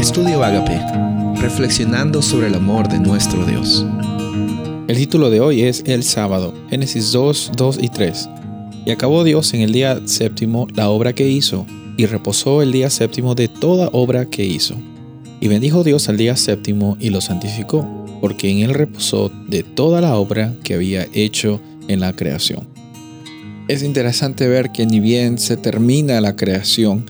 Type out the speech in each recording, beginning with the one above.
Estudio Agape, reflexionando sobre el amor de nuestro Dios. El título de hoy es El sábado, Génesis 2, 2 y 3. Y acabó Dios en el día séptimo la obra que hizo, y reposó el día séptimo de toda obra que hizo. Y bendijo Dios al día séptimo y lo santificó, porque en él reposó de toda la obra que había hecho en la creación. Es interesante ver que ni bien se termina la creación,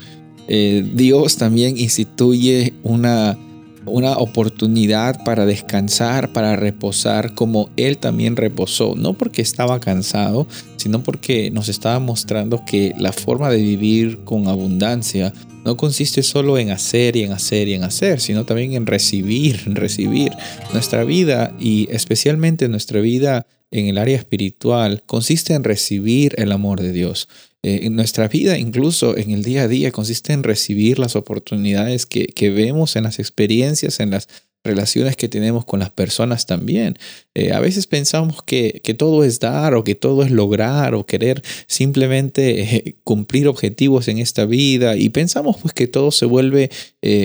eh, Dios también instituye una, una oportunidad para descansar, para reposar, como Él también reposó, no porque estaba cansado, sino porque nos estaba mostrando que la forma de vivir con abundancia no consiste solo en hacer y en hacer y en hacer, sino también en recibir, en recibir. Nuestra vida y especialmente nuestra vida en el área espiritual consiste en recibir el amor de Dios. Eh, en nuestra vida, incluso en el día a día, consiste en recibir las oportunidades que, vemos en las experiencias, en las relaciones que tenemos con las personas también. Eh, a veces pensamos que, que, todo es dar o que todo es lograr o querer simplemente eh, cumplir objetivos en esta vida y pensamos pues que todo se vuelve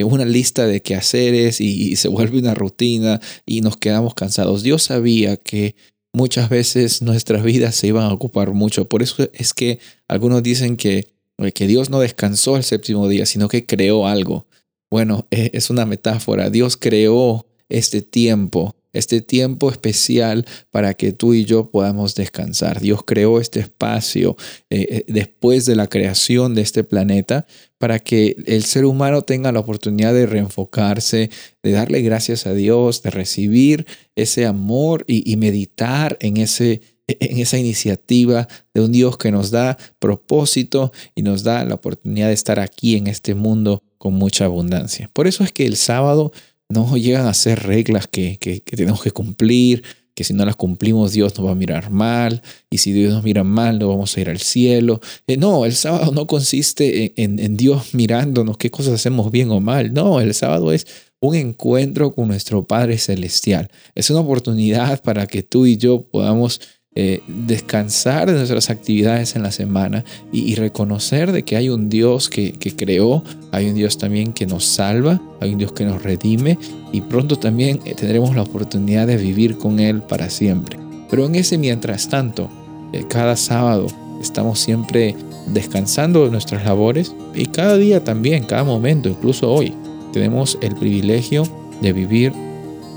una lista de quehaceres y, y se vuelve una rutina y nos quedamos cansados. Dios sabía que muchas veces nuestras vidas se iban a ocupar mucho. Por eso es que algunos dicen que, eh, que Dios no descansó el séptimo día, sino que creó algo. Bueno, e, es una metáfora. Dios creó este tiempo este tiempo especial para que tú y yo podamos descansar. Dios creó este espacio eh, eh, después de la creación de este planeta para que el ser humano tenga la oportunidad de reenfocarse, de darle gracias a Dios, de recibir ese amor y, meditar en ese en esa iniciativa de un Dios que nos da propósito y nos da la oportunidad de estar aquí en este mundo con mucha abundancia. Por eso es que el sábado no llegan a ser reglas que, tenemos que cumplir, que si no las cumplimos Dios nos va a mirar mal, y si Dios nos mira mal no vamos a ir al cielo. Eh, no, el sábado no consiste en, en, Dios mirándonos qué cosas hacemos bien o mal. No, el sábado es un encuentro con nuestro Padre Celestial. Es una oportunidad para que tú y yo podamos eh, descansar de nuestras actividades en la semana y, reconocer de que hay un Dios que, creó, hay un Dios también que nos salva, hay un Dios que nos redime y pronto también eh, tendremos la oportunidad de vivir con Él para siempre. Pero en ese mientras tanto, eh, cada sábado estamos siempre descansando de nuestras labores y cada día también, cada momento, incluso hoy, tenemos el privilegio de vivir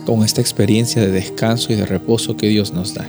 con esta experiencia de descanso y de reposo que Dios nos da.